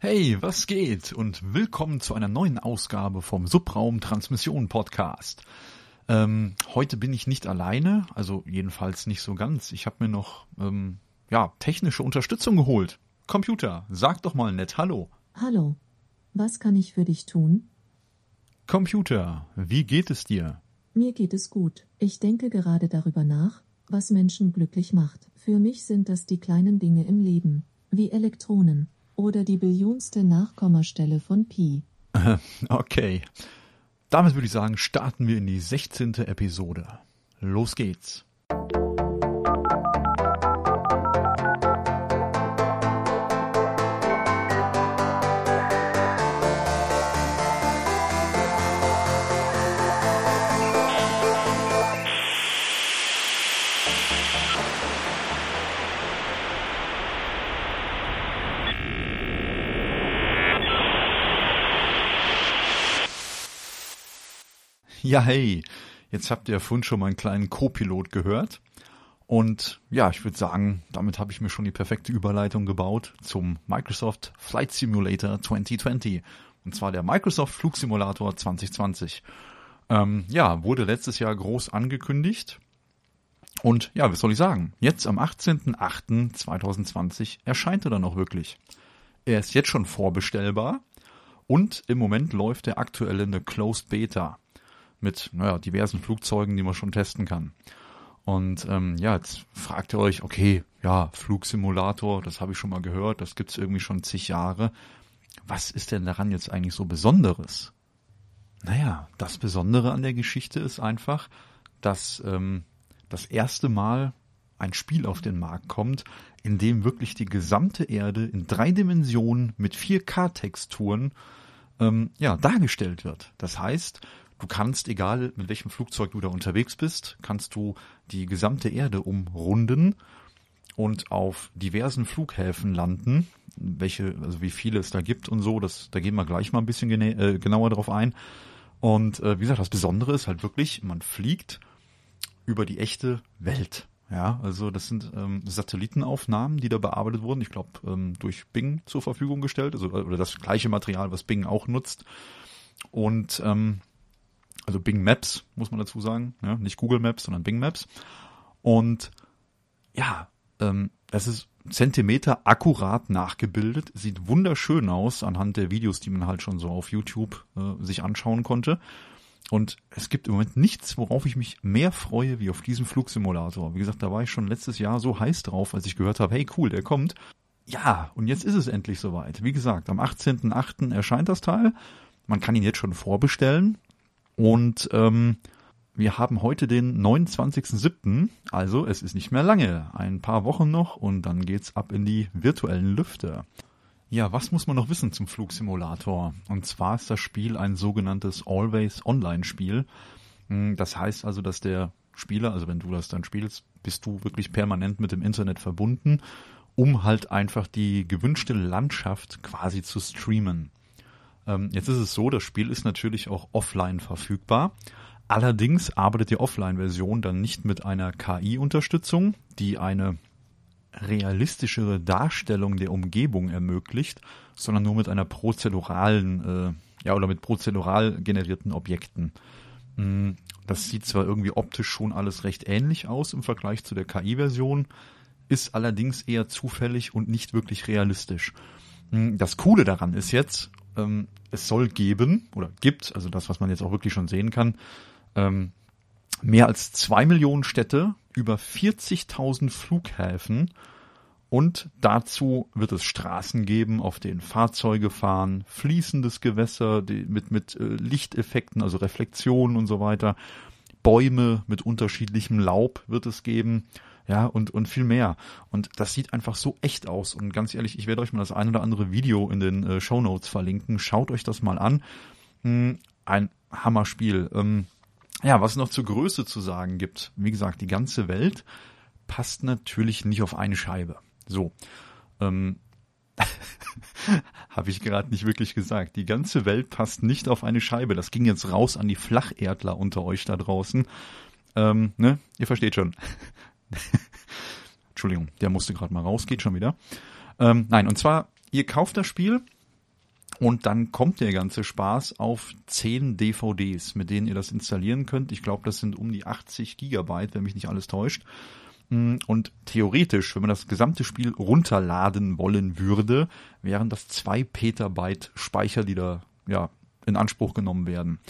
Hey, was geht? Und willkommen zu einer neuen Ausgabe vom Subraum Transmission Podcast. Ähm, heute bin ich nicht alleine, also jedenfalls nicht so ganz. Ich habe mir noch ähm, ja technische Unterstützung geholt. Computer, sag doch mal nett Hallo. Hallo, was kann ich für dich tun? Computer, wie geht es dir? Mir geht es gut. Ich denke gerade darüber nach, was Menschen glücklich macht. Für mich sind das die kleinen Dinge im Leben, wie Elektronen oder die billionste Nachkommastelle von Pi. Okay. Damit würde ich sagen, starten wir in die 16. Episode. Los geht's. Ja, hey, jetzt habt ihr vorhin schon mal einen kleinen Co-Pilot gehört. Und ja, ich würde sagen, damit habe ich mir schon die perfekte Überleitung gebaut zum Microsoft Flight Simulator 2020. Und zwar der Microsoft Flugsimulator 2020. Ähm, ja, wurde letztes Jahr groß angekündigt. Und ja, was soll ich sagen? Jetzt am 18.08.2020 erscheint er dann auch wirklich. Er ist jetzt schon vorbestellbar und im Moment läuft der aktuelle eine Closed Beta mit naja, diversen Flugzeugen, die man schon testen kann. Und ähm, ja, jetzt fragt ihr euch, okay, ja, Flugsimulator, das habe ich schon mal gehört, das gibt's irgendwie schon zig Jahre. Was ist denn daran jetzt eigentlich so Besonderes? Naja, das Besondere an der Geschichte ist einfach, dass ähm, das erste Mal ein Spiel auf den Markt kommt, in dem wirklich die gesamte Erde in drei Dimensionen mit 4K-Texturen ähm, ja, dargestellt wird. Das heißt, Du kannst, egal mit welchem Flugzeug du da unterwegs bist, kannst du die gesamte Erde umrunden und auf diversen Flughäfen landen, welche, also wie viele es da gibt und so, das, da gehen wir gleich mal ein bisschen äh, genauer drauf ein. Und äh, wie gesagt, das Besondere ist halt wirklich, man fliegt über die echte Welt. Ja, also das sind ähm, Satellitenaufnahmen, die da bearbeitet wurden. Ich glaube, ähm, durch Bing zur Verfügung gestellt, also oder das gleiche Material, was Bing auch nutzt. Und ähm, also Bing Maps, muss man dazu sagen, ja, nicht Google Maps, sondern Bing Maps. Und ja, ähm, es ist Zentimeter akkurat nachgebildet, sieht wunderschön aus anhand der Videos, die man halt schon so auf YouTube äh, sich anschauen konnte. Und es gibt im Moment nichts, worauf ich mich mehr freue, wie auf diesen Flugsimulator. Wie gesagt, da war ich schon letztes Jahr so heiß drauf, als ich gehört habe, hey cool, der kommt. Ja, und jetzt ist es endlich soweit. Wie gesagt, am 18.08. erscheint das Teil. Man kann ihn jetzt schon vorbestellen. Und ähm, wir haben heute den 29.07., also es ist nicht mehr lange, ein paar Wochen noch und dann geht's ab in die virtuellen Lüfte. Ja, was muss man noch wissen zum Flugsimulator? Und zwar ist das Spiel ein sogenanntes Always Online Spiel. Hm, das heißt also, dass der Spieler, also wenn du das dann spielst, bist du wirklich permanent mit dem Internet verbunden, um halt einfach die gewünschte Landschaft quasi zu streamen. Ähm, jetzt ist es so, das Spiel ist natürlich auch offline verfügbar. Allerdings arbeitet die Offline-Version dann nicht mit einer KI-Unterstützung, die eine realistischere Darstellung der Umgebung ermöglicht, sondern nur mit einer prozeduralen, äh, ja, oder mit prozedural generierten Objekten. Mm, das sieht zwar irgendwie optisch schon alles recht ähnlich aus im Vergleich zu der KI-Version, ist allerdings eher zufällig und nicht wirklich realistisch. Mm, das Coole daran ist jetzt, ähm, es soll geben oder gibt, also das, was man jetzt auch wirklich schon sehen kann, ähm, mehr als zwei Millionen Städte, über 40.000 Flughäfen und dazu wird es Straßen geben, auf denen Fahrzeuge fahren, fließendes Gewässer mit, mit äh, Lichteffekten, also Reflexionen und so weiter. Bäume mit unterschiedlichem Laub wird es geben ja, und, und viel mehr. Und das sieht einfach so echt aus. Und ganz ehrlich, ich werde euch mal das ein oder andere Video in den äh, Show Notes verlinken. Schaut euch das mal an. Hm, ein Hammerspiel. Ähm, ja, was noch zur Größe zu sagen gibt. Wie gesagt, die ganze Welt passt natürlich nicht auf eine Scheibe. So. Ähm, Habe ich gerade nicht wirklich gesagt. Die ganze Welt passt nicht auf eine Scheibe. Das ging jetzt raus an die Flacherdler unter euch da draußen. Ähm, ne? Ihr versteht schon. Entschuldigung, der musste gerade mal raus, geht schon wieder. Ähm, nein, und zwar, ihr kauft das Spiel Und dann kommt der ganze Spaß auf 10 DVDs, mit denen ihr das installieren könnt. Ich glaube, das sind um die 80 Gigabyte, wenn mich nicht alles täuscht. Mm, und theoretisch, wenn man das gesamte Spiel runterladen wollen würde, wären das zwei Petabyte Speicher, die da ja in Anspruch genommen werden.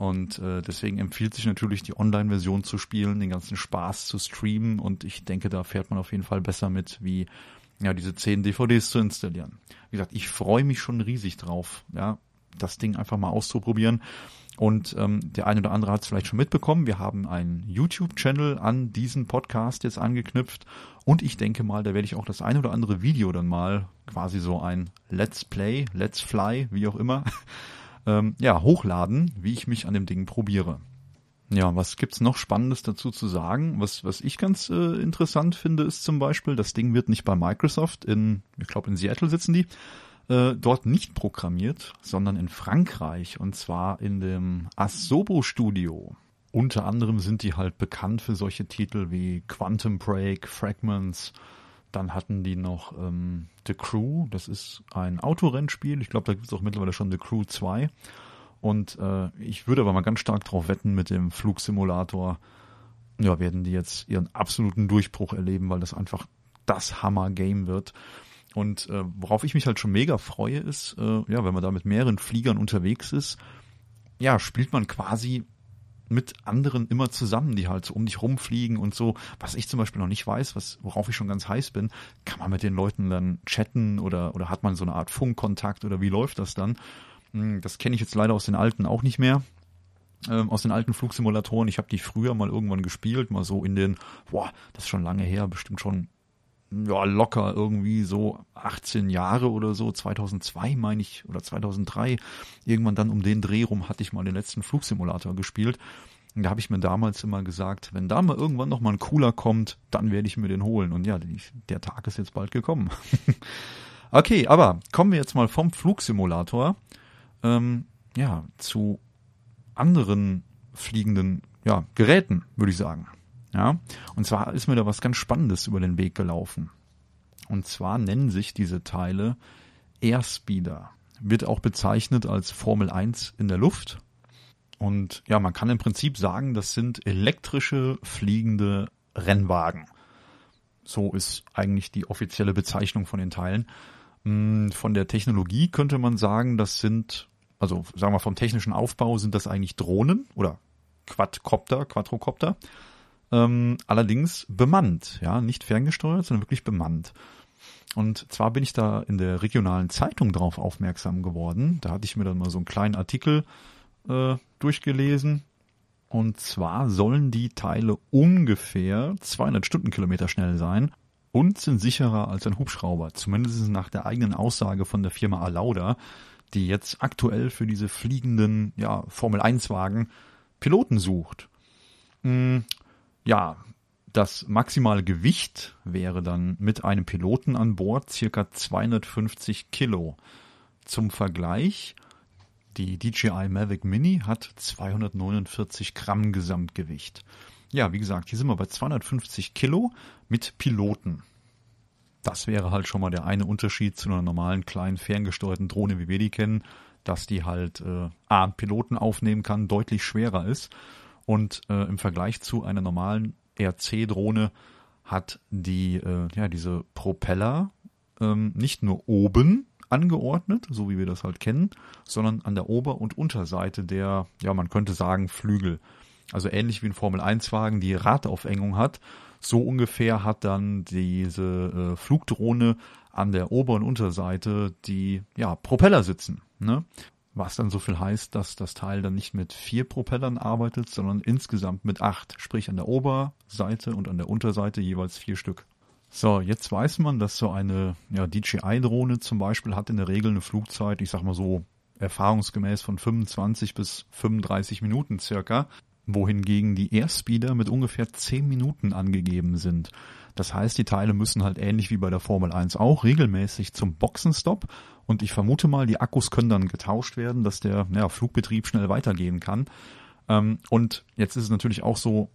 Und äh, deswegen empfiehlt sich natürlich die Online-Version zu spielen, den ganzen Spaß zu streamen. Und ich denke, da fährt man auf jeden Fall besser mit, wie ja diese zehn DVDs zu installieren. Wie gesagt, ich freue mich schon riesig drauf, ja, das Ding einfach mal auszuprobieren. Und ähm, der eine oder andere hat es vielleicht schon mitbekommen. Wir haben einen YouTube-Channel an diesen Podcast jetzt angeknüpft. Und ich denke mal, da werde ich auch das eine oder andere Video dann mal quasi so ein Let's Play, Let's Fly, wie auch immer, ähm, ja, hochladen, wie ich mich an dem Ding probiere. Ja, was gibt's noch Spannendes dazu zu sagen? Was, was ich ganz äh, interessant finde, ist zum Beispiel, das Ding wird nicht bei Microsoft in, ich glaube in Seattle sitzen die, äh, dort nicht programmiert, sondern in Frankreich und zwar in dem Asobo Studio. Unter anderem sind die halt bekannt für solche Titel wie Quantum Break, Fragments. Dann hatten die noch ähm, The Crew, das ist ein Autorennspiel. Ich glaube, da gibt es auch mittlerweile schon The Crew 2. Und äh, ich würde aber mal ganz stark darauf wetten, mit dem Flugsimulator ja, werden die jetzt ihren absoluten Durchbruch erleben, weil das einfach das Hammer-Game wird. Und äh, worauf ich mich halt schon mega freue, ist, äh, ja, wenn man da mit mehreren Fliegern unterwegs ist, ja, spielt man quasi mit anderen immer zusammen, die halt so um dich rumfliegen und so. Was ich zum Beispiel noch nicht weiß, was, worauf ich schon ganz heiß bin, kann man mit den Leuten dann chatten oder, oder hat man so eine Art Funkkontakt oder wie läuft das dann? Hm, das kenne ich jetzt leider aus den alten auch nicht mehr. Ähm, aus den alten Flugsimulatoren. Ich habe die früher mal irgendwann gespielt, mal so in den, boah, das ist schon lange her, bestimmt schon ja, locker irgendwie so 18 Jahre oder so, 2002 meine ich, oder 2003, irgendwann dann um den Dreh rum hatte ich mal den letzten Flugsimulator gespielt. Und da habe ich mir damals immer gesagt, wenn da mal irgendwann noch mal ein cooler kommt, dann werde ich mir den holen. Und ja, der Tag ist jetzt bald gekommen. okay, aber kommen wir jetzt mal vom Flugsimulator ähm, ja zu anderen fliegenden ja, Geräten, würde ich sagen. Ja, und zwar ist mir da was ganz Spannendes über den Weg gelaufen. Und zwar nennen sich diese Teile Airspeeder. Wird auch bezeichnet als Formel 1 in der Luft. Und ja, man kann im Prinzip sagen, das sind elektrische fliegende Rennwagen. So ist eigentlich die offizielle Bezeichnung von den Teilen. Hm, von der Technologie könnte man sagen, das sind, also sagen wir vom technischen Aufbau sind das eigentlich Drohnen oder Quadcopter, Quadrocopter ähm, allerdings bemannt, ja, nicht ferngesteuert, sondern wirklich bemannt. Und zwar bin ich da in der regionalen Zeitung drauf aufmerksam geworden. Da hatte ich mir dann mal so einen kleinen Artikel äh, durchgelesen. Und zwar sollen die Teile ungefähr 200 Stundenkilometer schnell sein und sind sicherer als ein Hubschrauber. Zumindest nach der eigenen Aussage von der Firma Alauda, die jetzt aktuell für diese fliegenden ja, Formel 1 Wagen Piloten sucht. Ja, das maximale Gewicht wäre dann mit einem Piloten an Bord circa 250 Kilo. Zum Vergleich, die DJI Mavic Mini hat 249 Gramm Gesamtgewicht. Ja, wie gesagt, hier sind wir bei 250 Kilo mit Piloten. Das wäre halt schon mal der eine Unterschied zu einer normalen kleinen ferngesteuerten Drohne, wie wir die kennen, dass die halt äh, A, Piloten aufnehmen kann, deutlich schwerer ist und äh, im Vergleich zu einer normalen RC-Drohne hat die, äh, ja, diese Propeller ähm, nicht nur oben angeordnet, so wie wir das halt kennen, sondern an der Ober- und Unterseite der, ja, man könnte sagen, Flügel. Also ähnlich wie ein Formel-1-Wagen die Radaufhängung hat, so ungefähr hat dann diese äh, Flugdrohne an der Ober- und Unterseite die ja, Propeller sitzen. Ne? Was dann so viel heißt, dass das Teil dann nicht mit vier Propellern arbeitet, sondern insgesamt mit acht. Sprich an der Oberseite und an der Unterseite jeweils vier Stück. So, jetzt weiß man, dass so eine ja, DJI-Drohne zum Beispiel hat in der Regel eine Flugzeit, ich sag mal so erfahrungsgemäß von 25 bis 35 Minuten circa, wohingegen die Airspeeder mit ungefähr 10 Minuten angegeben sind. Das heißt, die Teile müssen halt ähnlich wie bei der Formel 1 auch regelmäßig zum Boxenstopp und ich vermute mal, die Akkus können dann getauscht werden, dass der ja, Flugbetrieb schnell weitergehen kann. Ähm, und jetzt ist es natürlich auch so,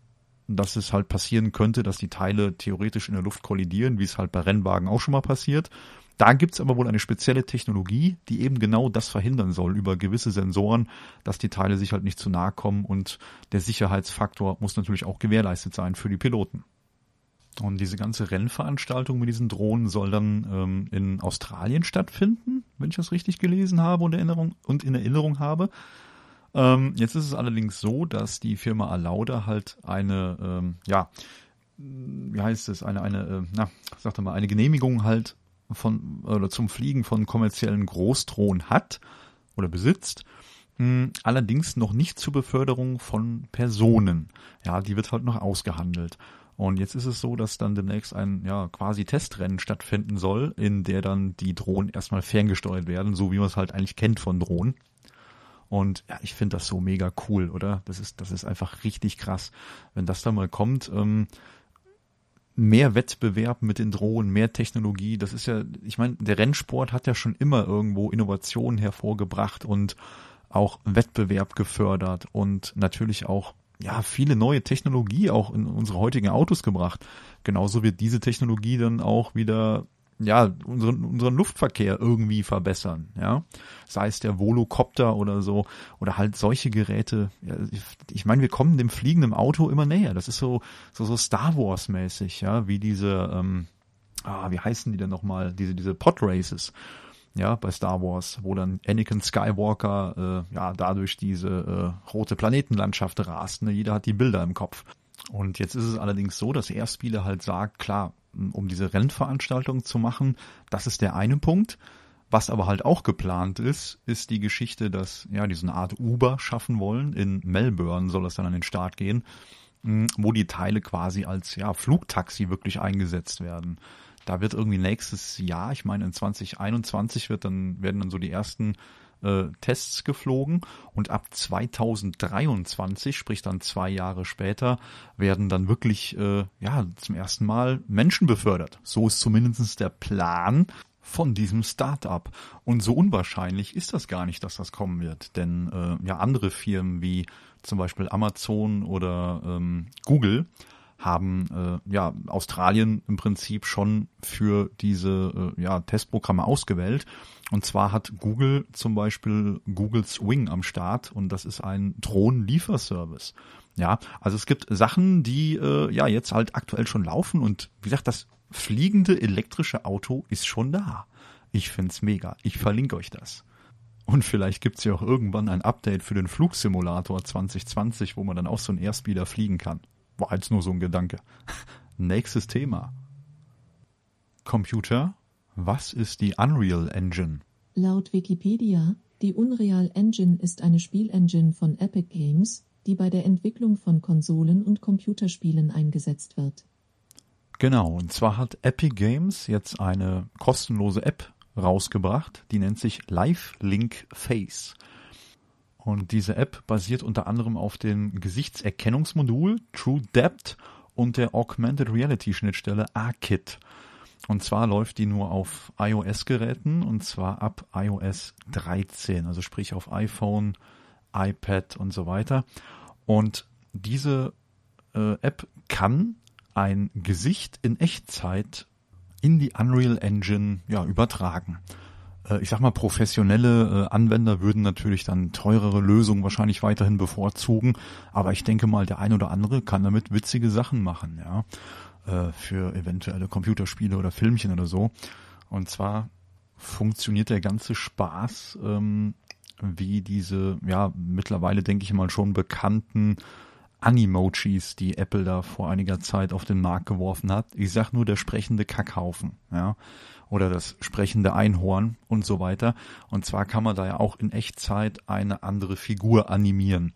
dass es halt passieren könnte, dass die Teile theoretisch in der Luft kollidieren, wie es halt bei Rennwagen auch schon mal passiert. Da gibt's aber wohl eine spezielle Technologie, die eben genau das verhindern soll über gewisse Sensoren, dass die Teile sich halt nicht zu nahe kommen und der Sicherheitsfaktor muss natürlich auch gewährleistet sein für die Piloten. Und diese ganze Rennveranstaltung mit diesen Drohnen soll dann ähm, in Australien stattfinden, wenn ich das richtig gelesen habe und, Erinnerung, und in Erinnerung habe. Ähm, jetzt ist es allerdings so, dass die Firma Alauda halt eine, ähm, ja, wie heißt es, eine, eine, äh, na, sag mal, eine Genehmigung halt von oder zum Fliegen von kommerziellen Großdrohnen hat oder besitzt. Hm, allerdings noch nicht zur Beförderung von Personen. Ja, die wird halt noch ausgehandelt. Und jetzt ist es so, dass dann demnächst ein ja quasi Testrennen stattfinden soll, in der dann die Drohnen erstmal ferngesteuert werden, so wie man es halt eigentlich kennt von Drohnen. Und ja, ich finde das so mega cool, oder? Das ist, das ist einfach richtig krass. Wenn das dann mal kommt, ähm, mehr Wettbewerb mit den Drohnen, mehr Technologie, das ist ja, ich meine, der Rennsport hat ja schon immer irgendwo Innovationen hervorgebracht und auch Wettbewerb gefördert und natürlich auch ja, viele neue Technologie auch in unsere heutigen Autos gebracht. Genauso wird diese Technologie dann auch wieder ja, unseren, unseren Luftverkehr irgendwie verbessern, ja. Sei es der Volocopter oder so, oder halt solche Geräte. Ja, ich, meine, wir kommen dem fliegenden Auto immer näher. Das ist so, so, so Star Wars mäßig, ja, wie diese, ähm, ah, wie heißen die denn nochmal? Diese, diese Pod Races ja, bei Star Wars, wo dann Anakin Skywalker äh, ja dadurch diese äh, rote Planetenlandschaft rast. Ne? Jeder hat die Bilder im Kopf. Und jetzt ist es allerdings so, dass Erstspieler halt sagt, klar, um diese Rennveranstaltung zu machen, das ist der eine Punkt. Was aber halt auch geplant ist, ist die Geschichte, dass ja die so eine Art Uber schaffen wollen. In Melbourne soll es dann an den Start gehen, wo die Teile quasi als ja Flugtaxi wirklich eingesetzt werden. Da wird irgendwie nächstes Jahr, ich meine in 2021 wird dann, werden dann so die ersten äh, Tests geflogen und ab 2023, sprich dann zwei Jahre später, werden dann wirklich äh, ja zum ersten Mal Menschen befördert. So ist zumindest der Plan von diesem Start-up. Und so unwahrscheinlich ist das gar nicht, dass das kommen wird. Denn äh, ja, andere Firmen wie zum Beispiel Amazon oder ähm, Google haben äh, ja Australien im Prinzip schon für diese äh, ja, Testprogramme ausgewählt. Und zwar hat Google zum Beispiel Googles Wing am Start und das ist ein Drohnenlieferservice. Ja, also es gibt Sachen, die äh, ja jetzt halt aktuell schon laufen und wie gesagt, das fliegende elektrische Auto ist schon da. Ich find's mega. Ich verlinke euch das. Und vielleicht gibt's ja auch irgendwann ein Update für den Flugsimulator 2020, wo man dann auch so ein Airspeeder fliegen kann. War jetzt nur so ein Gedanke. Nächstes Thema. Computer, was ist die Unreal Engine? Laut Wikipedia, die Unreal Engine ist eine Spielengine von Epic Games, die bei der Entwicklung von Konsolen und Computerspielen eingesetzt wird. Genau, und zwar hat Epic Games jetzt eine kostenlose App rausgebracht, die nennt sich Live Link Face. Und diese App basiert unter anderem auf dem Gesichtserkennungsmodul True Depth und der Augmented Reality Schnittstelle ARKit. Und zwar läuft die nur auf iOS-Geräten und zwar ab iOS 13, also sprich auf iPhone, iPad und so weiter. Und diese äh, App kann ein Gesicht in Echtzeit in die Unreal Engine ja, übertragen. Äh, ich sag mal, professionelle äh, Anwender würden natürlich dann teurere Lösungen wahrscheinlich weiterhin bevorzugen, aber ich denke mal, der ein oder andere kann damit witzige Sachen machen, ja, äh, für eventuelle Computerspiele oder Filmchen oder so. Und zwar funktioniert der ganze Spaß ähm, wie diese, ja, mittlerweile denke ich mal schon bekannten Animojis, die Apple da vor einiger Zeit auf den Markt geworfen hat. Ich sag nur der sprechende Kackhaufen, ja oder das sprechende Einhorn und so weiter. Und zwar kann man da ja auch in Echtzeit eine andere Figur animieren.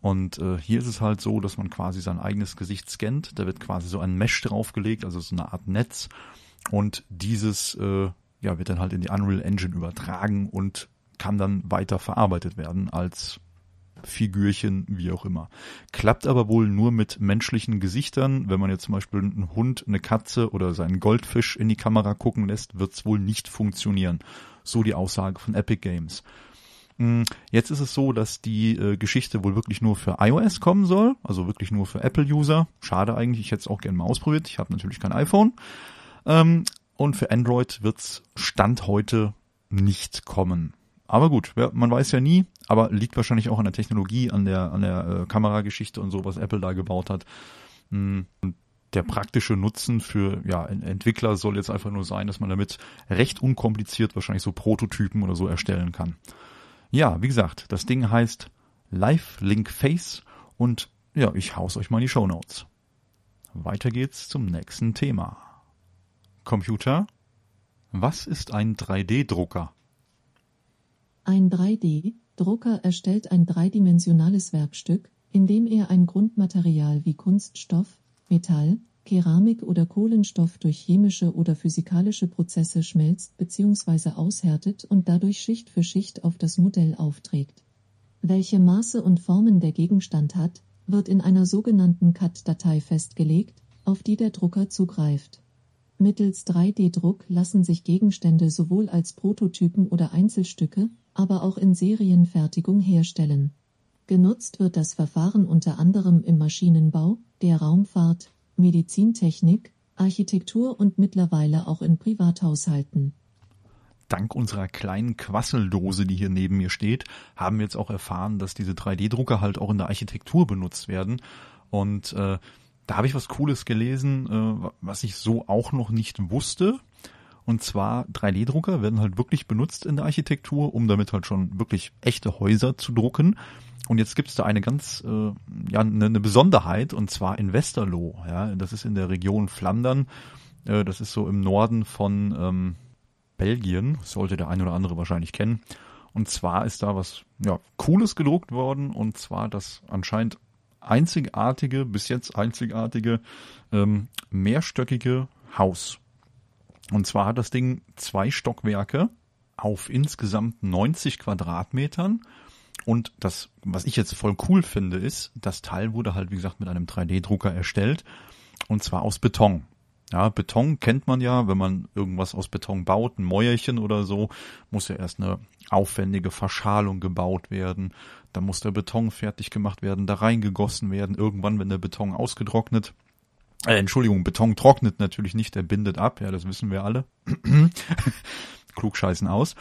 Und äh, hier ist es halt so, dass man quasi sein eigenes Gesicht scannt. Da wird quasi so ein Mesh draufgelegt, also so eine Art Netz. Und dieses äh, ja, wird dann halt in die Unreal Engine übertragen und kann dann weiter verarbeitet werden als Figürchen, wie auch immer. Klappt aber wohl nur mit menschlichen Gesichtern. Wenn man jetzt zum Beispiel einen Hund, eine Katze oder seinen Goldfisch in die Kamera gucken lässt, wird es wohl nicht funktionieren. So die Aussage von Epic Games. Mm, jetzt ist es so, dass die äh, Geschichte wohl wirklich nur für iOS kommen soll, also wirklich nur für Apple-User. Schade eigentlich, ich hätte es auch gerne mal ausprobiert. Ich habe natürlich kein iPhone. Ähm, und für Android wird's Stand heute nicht kommen. Aber gut, ja, man weiß ja nie, aber liegt wahrscheinlich auch an der Technologie, an der, an der äh, Kamerageschichte und so, was Apple da gebaut hat. Mm, und der praktische Nutzen für ja, Entwickler soll jetzt einfach nur sein, dass man damit recht unkompliziert wahrscheinlich so Prototypen oder so erstellen kann. Ja, wie gesagt, das Ding heißt Live Link Face und ja, ich haus euch mal in die Show Notes. Weiter geht's zum nächsten Thema. Computer, was ist ein 3D-Drucker? Ein 3D-Drucker erstellt ein dreidimensionales Werkstück, in dem er ein Grundmaterial wie Kunststoff, Metall, Keramik oder Kohlenstoff durch chemische oder physikalische Prozesse schmelzt bzw. aushärtet und dadurch Schicht für Schicht auf das Modell aufträgt. Welche Maße und Formen der Gegenstand hat, wird in einer sogenannten CAD-Datei festgelegt, auf die der Drucker zugreift. Mittels 3D-Druck lassen sich Gegenstände sowohl als Prototypen oder Einzelstücke, aber auch in Serienfertigung herstellen. Genutzt wird das Verfahren unter anderem im Maschinenbau, der Raumfahrt, Medizintechnik, Architektur und mittlerweile auch in Privathaushalten. Dank unserer kleinen Quasseldose, die hier neben mir steht, haben wir jetzt auch erfahren, dass diese 3D-Drucker halt auch in der Architektur benutzt werden. Und äh, da habe ich was Cooles gelesen, äh, was ich so auch noch nicht wusste. Und zwar 3D-Drucker werden halt wirklich benutzt in der Architektur, um damit halt schon wirklich echte Häuser zu drucken. Und jetzt gibt es da eine ganz, äh, ja, eine, eine Besonderheit, und zwar in Westerlo. Ja, das ist in der Region Flandern. Äh, das ist so im Norden von ähm, Belgien. sollte der ein oder andere wahrscheinlich kennen. Und zwar ist da was ja, Cooles gedruckt worden, und zwar das anscheinend einzigartige, bis jetzt einzigartige, ähm, mehrstöckige Haus. Und zwar hat das Ding zwei Stockwerke auf insgesamt 90 Quadratmetern und das, was ich jetzt voll cool finde, ist, das Teil wurde halt, wie gesagt, mit einem 3D-Drucker erstellt. Und zwar aus Beton. Ja, Beton kennt man ja, wenn man irgendwas aus Beton baut, ein Mäuerchen oder so, muss ja erst eine aufwendige Verschalung gebaut werden. Dann muss der Beton fertig gemacht werden, da reingegossen werden. Irgendwann, wenn der Beton ausgetrocknet, äh, Entschuldigung, Beton trocknet natürlich nicht, der bindet ab, ja, das wissen wir alle. Klugscheißen aus.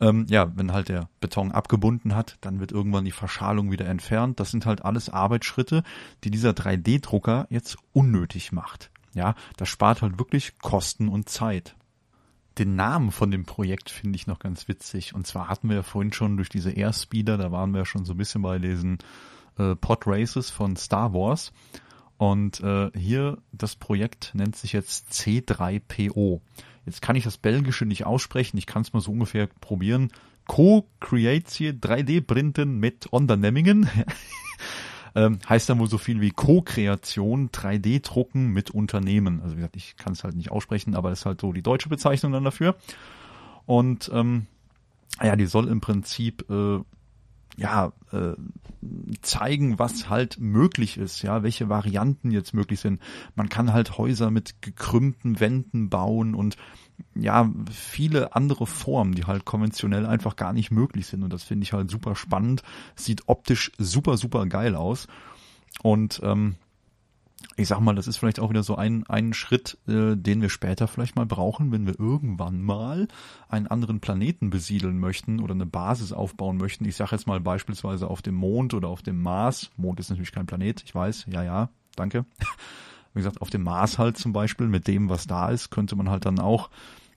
Ähm, ja, wenn halt der Beton abgebunden hat, dann wird irgendwann die Verschalung wieder entfernt. Das sind halt alles Arbeitsschritte, die dieser 3D-Drucker jetzt unnötig macht. Ja, das spart halt wirklich Kosten und Zeit. Den Namen von dem Projekt finde ich noch ganz witzig. Und zwar hatten wir ja vorhin schon durch diese Airspeeder, da waren wir ja schon so ein bisschen bei diesen äh, Pod Races von Star Wars. Und äh, hier das Projekt nennt sich jetzt C3PO. Jetzt kann ich das Belgische nicht aussprechen, ich kann es mal so ungefähr probieren. Co-Creatie 3D-Printen mit Unternehmingen. ähm, heißt dann wohl so viel wie Co-Kreation, 3D-Drucken mit Unternehmen. Also wie gesagt, ich kann es halt nicht aussprechen, aber das ist halt so die deutsche Bezeichnung dann dafür. Und ähm, ja, die soll im Prinzip äh, ja, äh, zeigen, was halt möglich ist, ja, welche Varianten jetzt möglich sind. Man kann halt Häuser mit gekrümmten Wänden bauen und ja, viele andere Formen, die halt konventionell einfach gar nicht möglich sind. Und das finde ich halt super spannend. Sieht optisch super, super geil aus. Und ähm, ich sag mal, das ist vielleicht auch wieder so ein, ein Schritt, äh, den wir später vielleicht mal brauchen, wenn wir irgendwann mal einen anderen Planeten besiedeln möchten oder eine Basis aufbauen möchten. Ich sage jetzt mal beispielsweise auf dem Mond oder auf dem Mars. Mond ist natürlich kein Planet, ich weiß, ja, ja, danke. Wie gesagt, auf dem Mars halt zum Beispiel, mit dem, was da ist, könnte man halt dann auch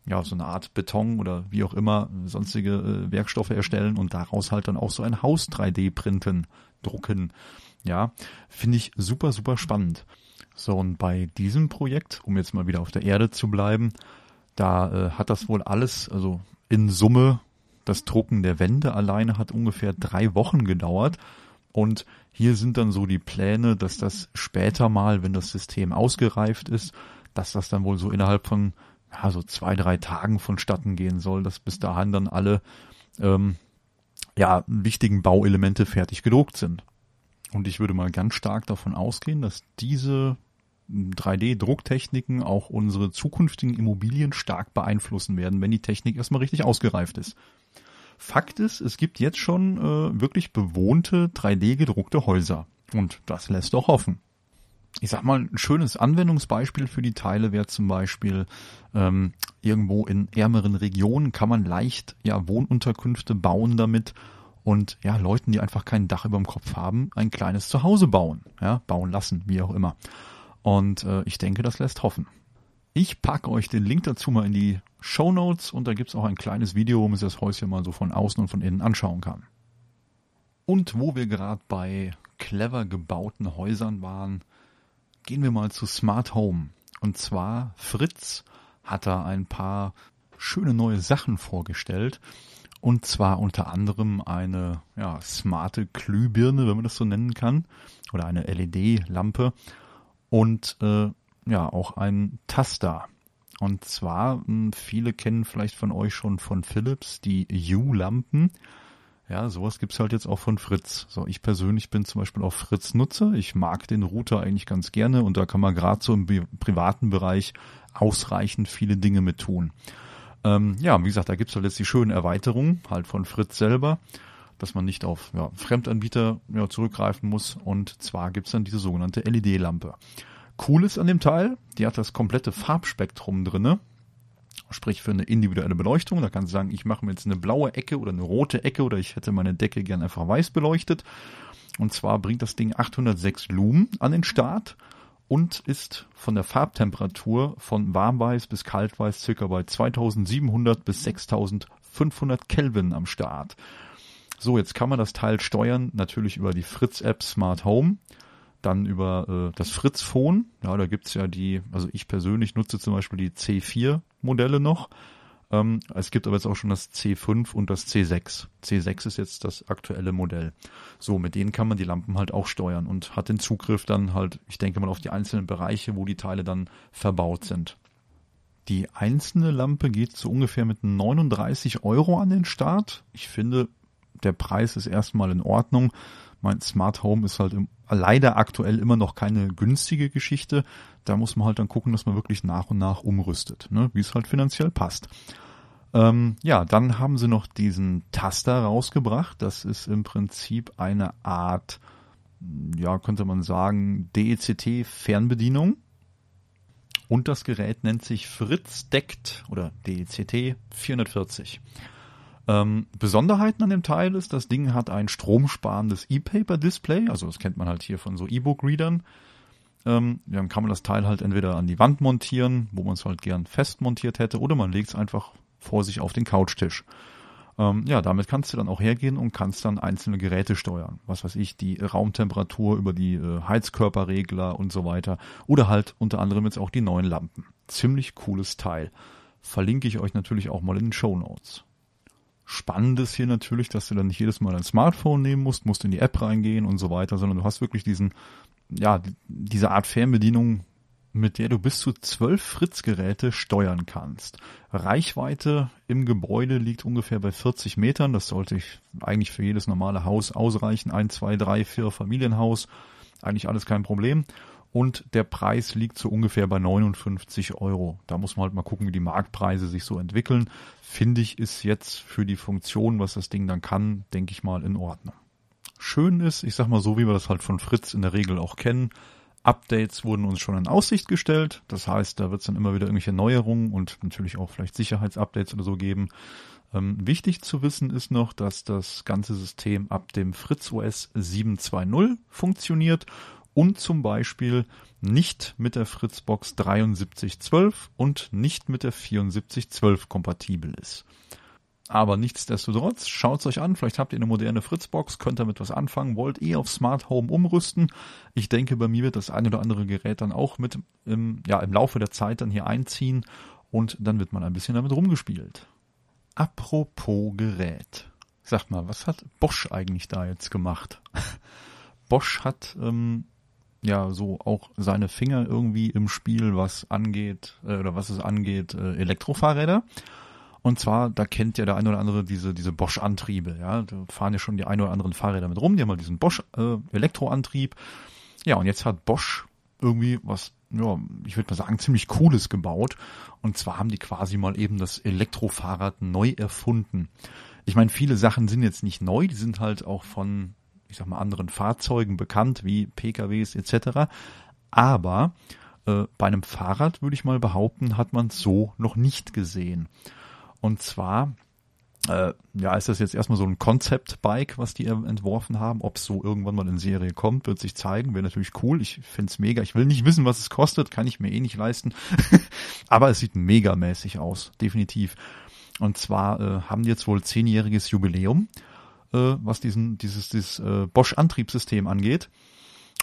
ja, so eine Art Beton oder wie auch immer sonstige äh, Werkstoffe erstellen und daraus halt dann auch so ein Haus 3D printen, drucken. Ja, finde ich super, super spannend. So, und bei diesem Projekt, um jetzt mal wieder auf der Erde zu bleiben, da äh, hat das wohl alles, also in Summe, das Drucken der Wände alleine hat ungefähr drei Wochen gedauert. Und hier sind dann so die Pläne, dass das später mal, wenn das System ausgereift ist, dass das dann wohl so innerhalb von ja, so zwei, drei Tagen vonstatten gehen soll, dass bis dahin dann alle ähm, ja, wichtigen Bauelemente fertig gedruckt sind. Und ich würde mal ganz stark davon ausgehen, dass diese 3D-Drucktechniken auch unsere zukünftigen Immobilien stark beeinflussen werden, wenn die Technik erstmal richtig ausgereift ist. Fakt ist, es gibt jetzt schon äh, wirklich bewohnte 3D gedruckte Häuser. Und das lässt doch hoffen. Ich sag mal, ein schönes Anwendungsbeispiel für die Teile wäre zum Beispiel ähm, irgendwo in ärmeren Regionen kann man leicht ja Wohnunterkünfte bauen damit und ja Leuten, die einfach kein Dach über dem Kopf haben, ein kleines Zuhause bauen, ja bauen lassen, wie auch immer. Und äh, ich denke, das lässt hoffen. Ich packe euch den Link dazu mal in die Show Notes und da gibt's auch ein kleines Video, wo man sich das Häuschen mal so von außen und von innen anschauen kann. Und wo wir gerade bei clever gebauten Häusern waren, gehen wir mal zu Smart Home. Und zwar Fritz hat da ein paar schöne neue Sachen vorgestellt. Und zwar unter anderem eine ja, smarte Glühbirne, wenn man das so nennen kann, oder eine LED-Lampe und äh, ja auch ein Taster. Und zwar, hm, viele kennen vielleicht von euch schon von Philips die U-Lampen. Ja, sowas gibt's halt jetzt auch von Fritz. So, ich persönlich bin zum Beispiel auch Fritz-Nutzer. Ich mag den Router eigentlich ganz gerne und da kann man gerade so im privaten Bereich ausreichend viele Dinge mit tun. Ähm, ja, wie gesagt, da gibt's halt jetzt die schönen Erweiterungen halt von Fritz selber, dass man nicht auf ja, Fremdanbieter ja, zurückgreifen muss. Und zwar gibt's dann diese sogenannte LED-Lampe. Cool ist an dem Teil, die hat das komplette Farbspektrum drinne. Sprich für eine individuelle Beleuchtung. Da kannst du sagen, ich mache mir jetzt eine blaue Ecke oder eine rote Ecke oder ich hätte meine Decke gern einfach weiß beleuchtet. Und zwar bringt das Ding 806 Lumen an den Start und ist von der Farbtemperatur von warmweiß bis kaltweiß circa bei 2700 bis 6500 Kelvin am Start. So, jetzt kann man das Teil steuern, natürlich über die Fritz-App Smart Home dann über äh, das Fritz Phone. Ja, da gibt's ja die, also ich persönlich nutze zum Beispiel die C4 Modelle noch. Ähm, es gibt aber jetzt auch schon das C5 und das C6. C6 ist jetzt das aktuelle Modell. So, mit denen kann man die Lampen halt auch steuern und hat den Zugriff dann halt, ich denke mal, auf die einzelnen Bereiche, wo die Teile dann verbaut sind. Die einzelne Lampe geht so ungefähr mit 39 Euro an den Start. Ich finde, der Preis ist erstmal in Ordnung. Mein Smart Home ist halt im, leider aktuell immer noch keine günstige Geschichte. Da muss man halt dann gucken, dass man wirklich nach und nach umrüstet, ne? wie es halt finanziell passt. Ähm, ja, dann haben sie noch diesen Taster rausgebracht. Das ist im Prinzip eine Art, ja, könnte man sagen, DECT-Fernbedienung. Und das Gerät nennt sich Fritz Deckt oder DECT 440. Ähm, Besonderheiten an dem Teil ist, das Ding hat ein stromsparendes E-Paper-Display, also das kennt man halt hier von so E-Book-Readern. Ähm, dann kann man das Teil halt entweder an die Wand montieren, wo man es halt gern fest montiert hätte, oder man legt es einfach vor sich auf den Couchtisch. Ähm, ja, damit kannst du dann auch hergehen und kannst dann einzelne Geräte steuern. Was weiß ich, die Raumtemperatur über die äh, Heizkörperregler und so weiter. Oder halt unter anderem jetzt auch die neuen Lampen. Ziemlich cooles Teil. Verlinke ich euch natürlich auch mal in den Show Notes. Spannend ist hier natürlich, dass du dann nicht jedes Mal dein Smartphone nehmen musst, musst in die App reingehen und so weiter, sondern du hast wirklich diesen, ja, diese Art Fernbedienung, mit der du bis zu zwölf Fritz-Geräte steuern kannst. Reichweite im Gebäude liegt ungefähr bei 40 Metern. Das sollte ich eigentlich für jedes normale Haus ausreichen. Ein, zwei, drei, vier Familienhaus. Eigentlich alles kein Problem und der Preis liegt so ungefähr bei 59 Euro. Da muss man halt mal gucken, wie die Marktpreise sich so entwickeln. Finde ich, ist jetzt für die Funktion, was das Ding dann kann, denke ich mal in Ordnung. Schön ist, ich sag mal so, wie wir das halt von Fritz in der Regel auch kennen. Updates wurden uns schon in Aussicht gestellt. Das heißt, da wird es dann immer wieder irgendwelche Neuerungen und natürlich auch vielleicht Sicherheitsupdates oder so geben. Ähm, wichtig zu wissen ist noch, dass das ganze System ab dem Fritz OS 7.2.0 funktioniert und zum Beispiel nicht mit der Fritzbox 7312 und nicht mit der 7412 kompatibel ist. Aber nichtsdestotrotz, schaut's euch an, vielleicht habt ihr eine moderne Fritzbox, könnt damit was anfangen, wollt eh auf Smart Home umrüsten. Ich denke, bei mir wird das ein oder andere Gerät dann auch mit im, ja, im Laufe der Zeit dann hier einziehen und dann wird man ein bisschen damit rumgespielt. Apropos Gerät. Sagt mal, was hat Bosch eigentlich da jetzt gemacht? Bosch hat ähm, ja so auch seine Finger irgendwie im Spiel, was angeht, äh, oder was es angeht, äh, Elektrofahrräder. Und zwar, da kennt ja der eine oder andere diese, diese Bosch-Antriebe, ja. Da fahren ja schon die ein oder anderen Fahrräder mit rum, die haben mal diesen Bosch-Elektroantrieb. Äh, ja, und jetzt hat Bosch irgendwie was, ja, ich würde mal sagen, ziemlich Cooles gebaut. Und zwar haben die quasi mal eben das Elektrofahrrad neu erfunden. Ich meine, viele Sachen sind jetzt nicht neu, die sind halt auch von, ich sag mal, anderen Fahrzeugen bekannt, wie PKWs etc. Aber äh, bei einem Fahrrad, würde ich mal behaupten, hat man so noch nicht gesehen. Und zwar äh, ja, ist das jetzt erstmal so ein Concept-Bike, was die entworfen haben. Ob es so irgendwann mal in Serie kommt, wird sich zeigen. Wäre natürlich cool. Ich find's mega. Ich will nicht wissen, was es kostet. Kann ich mir eh nicht leisten. Aber es sieht megamäßig aus. Definitiv. Und zwar äh, haben die jetzt wohl zehnjähriges Jubiläum, äh, was diesen, dieses, dieses äh, Bosch-Antriebssystem angeht.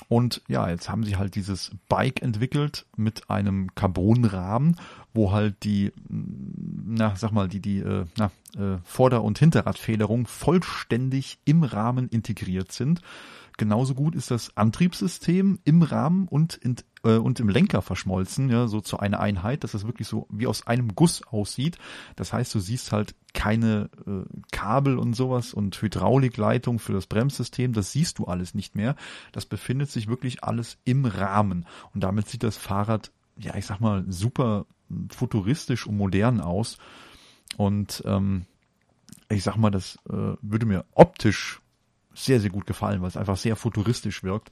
Und ja, jetzt haben sie halt dieses Bike entwickelt mit einem Carbonrahmen, wo halt die, na, sag mal, die, die, äh, na, äh, Vorder- und Hinterradfederung vollständig im Rahmen integriert sind. Genauso gut ist das Antriebssystem im Rahmen und, in, äh, und im Lenker verschmolzen, ja, so zu einer Einheit, dass das wirklich so wie aus einem Guss aussieht. Das heißt, du siehst halt keine äh, Kabel und sowas und Hydraulikleitung für das Bremssystem, das siehst du alles nicht mehr. Das befindet sich wirklich alles im Rahmen. Und damit sieht das Fahrrad, ja, ich sag mal, super futuristisch und modern aus. Und ähm, ich sag mal, das äh, würde mir optisch sehr, sehr gut gefallen, weil es einfach sehr futuristisch wirkt.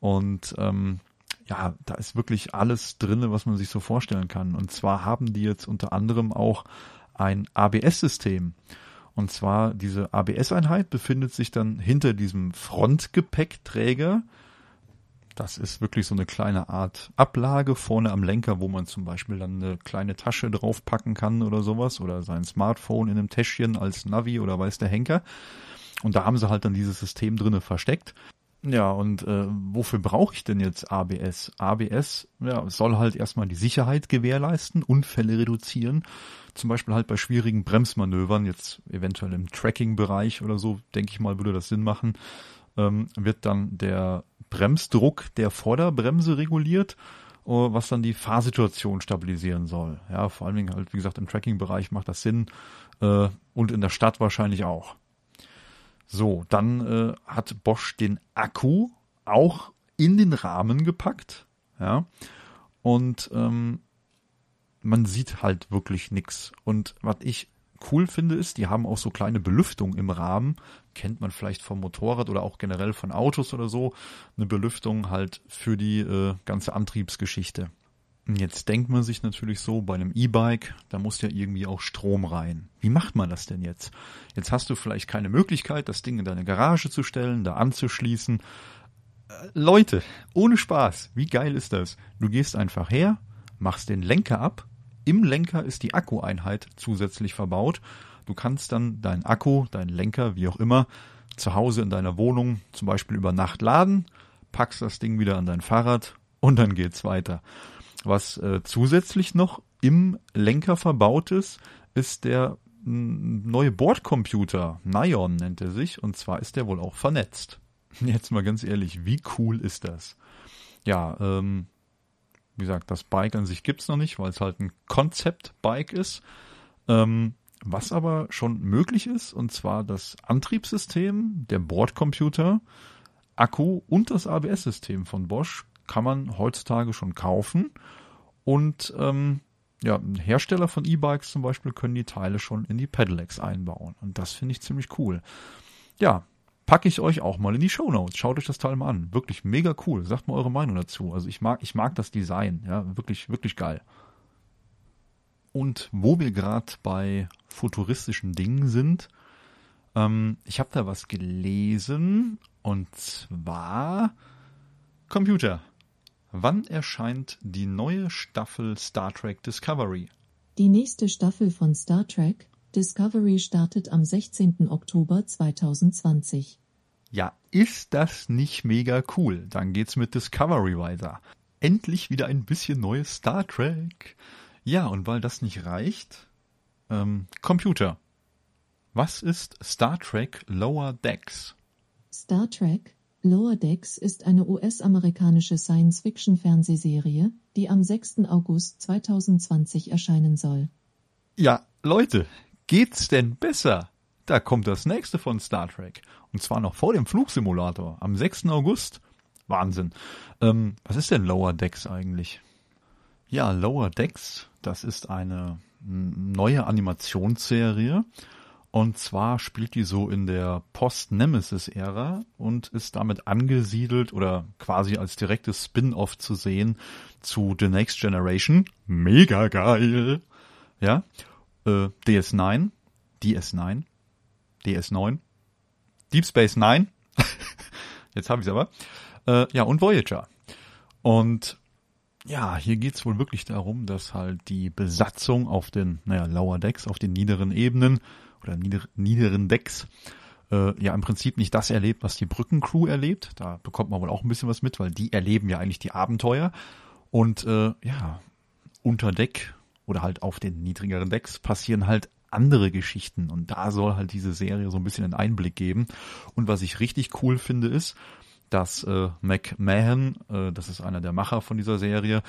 Und ähm, ja, da ist wirklich alles drinne, was man sich so vorstellen kann. Und zwar haben die jetzt unter anderem auch ein ABS-System. Und zwar diese ABS-Einheit befindet sich dann hinter diesem Frontgepäckträger. Das ist wirklich so eine kleine Art Ablage vorne am Lenker, wo man zum Beispiel dann eine kleine Tasche draufpacken kann oder sowas oder sein Smartphone in einem Täschchen als Navi oder weiß der Henker. Und da haben sie halt dann dieses System drinne versteckt. Ja, und äh, wofür brauche ich denn jetzt ABS? ABS ja, soll halt erstmal die Sicherheit gewährleisten, Unfälle reduzieren. Zum Beispiel halt bei schwierigen Bremsmanövern, jetzt eventuell im Tracking-Bereich oder so, denke ich mal, würde das Sinn machen, ähm, wird dann der Bremsdruck der Vorderbremse reguliert, äh, was dann die Fahrsituation stabilisieren soll. Ja, vor allen Dingen halt, wie gesagt, im Tracking-Bereich macht das Sinn äh, und in der Stadt wahrscheinlich auch. So, dann äh, hat Bosch den Akku auch in den Rahmen gepackt. Ja. Und ähm, man sieht halt wirklich nichts. Und was ich cool finde, ist, die haben auch so kleine Belüftung im Rahmen. Kennt man vielleicht vom Motorrad oder auch generell von Autos oder so. Eine Belüftung halt für die äh, ganze Antriebsgeschichte. Jetzt denkt man sich natürlich so, bei einem E-Bike, da muss ja irgendwie auch Strom rein. Wie macht man das denn jetzt? Jetzt hast du vielleicht keine Möglichkeit, das Ding in deine Garage zu stellen, da anzuschließen. Äh, Leute, ohne Spaß, wie geil ist das? Du gehst einfach her, machst den Lenker ab. Im Lenker ist die Akkueinheit zusätzlich verbaut. Du kannst dann deinen Akku, deinen Lenker, wie auch immer, zu Hause in deiner Wohnung zum Beispiel über Nacht laden, packst das Ding wieder an dein Fahrrad und dann geht's weiter. Was äh, zusätzlich noch im Lenker verbaut ist, ist der neue Bordcomputer. Nion nennt er sich. Und zwar ist der wohl auch vernetzt. Jetzt mal ganz ehrlich, wie cool ist das? Ja, ähm, wie gesagt, das Bike an sich gibt's noch nicht, weil es halt ein Konzept-Bike ist. Ähm, was aber schon möglich ist, und zwar das Antriebssystem, der Bordcomputer, Akku und das ABS-System von Bosch kann man heutzutage schon kaufen. Und ähm, ja, Hersteller von E-Bikes zum Beispiel können die Teile schon in die Pedelecs einbauen. Und das finde ich ziemlich cool. Ja, packe ich euch auch mal in die Show Notes. Schaut euch das Teil mal an. Wirklich mega cool. Sagt mal eure Meinung dazu. Also ich mag, ich mag das Design. Ja, wirklich, wirklich geil. Und wo wir gerade bei futuristischen Dingen sind, ähm, ich habe da was gelesen und zwar Computer. Wann erscheint die neue Staffel Star Trek Discovery? Die nächste Staffel von Star Trek Discovery startet am 16. Oktober 2020. Ja, ist das nicht mega cool? Dann geht's mit Discovery weiter. Endlich wieder ein bisschen neues Star Trek. Ja, und weil das nicht reicht, ähm, Computer. Was ist Star Trek Lower Decks? Star Trek Lower Decks ist eine US-amerikanische Science-Fiction-Fernsehserie, die am 6. August 2020 erscheinen soll. Ja, Leute, geht's denn besser? Da kommt das nächste von Star Trek. Und zwar noch vor dem Flugsimulator, am 6. August. Wahnsinn. Ähm, was ist denn Lower Decks eigentlich? Ja, Lower Decks, das ist eine neue Animationsserie Und zwar spielt die so in der Post-Nemesis-Ära und ist damit angesiedelt oder quasi als direktes Spin-off zu sehen zu The Next Generation. Mega geil. Ja. Äh, DS9. DS9. DS9. Deep Space Nine. Jetzt habe ich es aber. Äh, ja, und Voyager. Und ja, hier geht's wohl wirklich darum, dass halt die Besatzung auf den, naja, Lower Decks, auf den niederen Ebenen oder nieder, niederen Decks äh, ja im Prinzip nicht das erlebt, was die Brückencrew erlebt. Da bekommt man wohl auch ein bisschen was mit, weil die erleben ja eigentlich die Abenteuer. Und äh, ja, unter Deck oder halt auf den niedrigeren Decks passieren halt andere Geschichten und da soll halt diese Serie so ein bisschen einen Einblick geben. Und was ich richtig cool finde ist, dass äh, McMahon, äh, das ist einer der Macher von dieser Serie,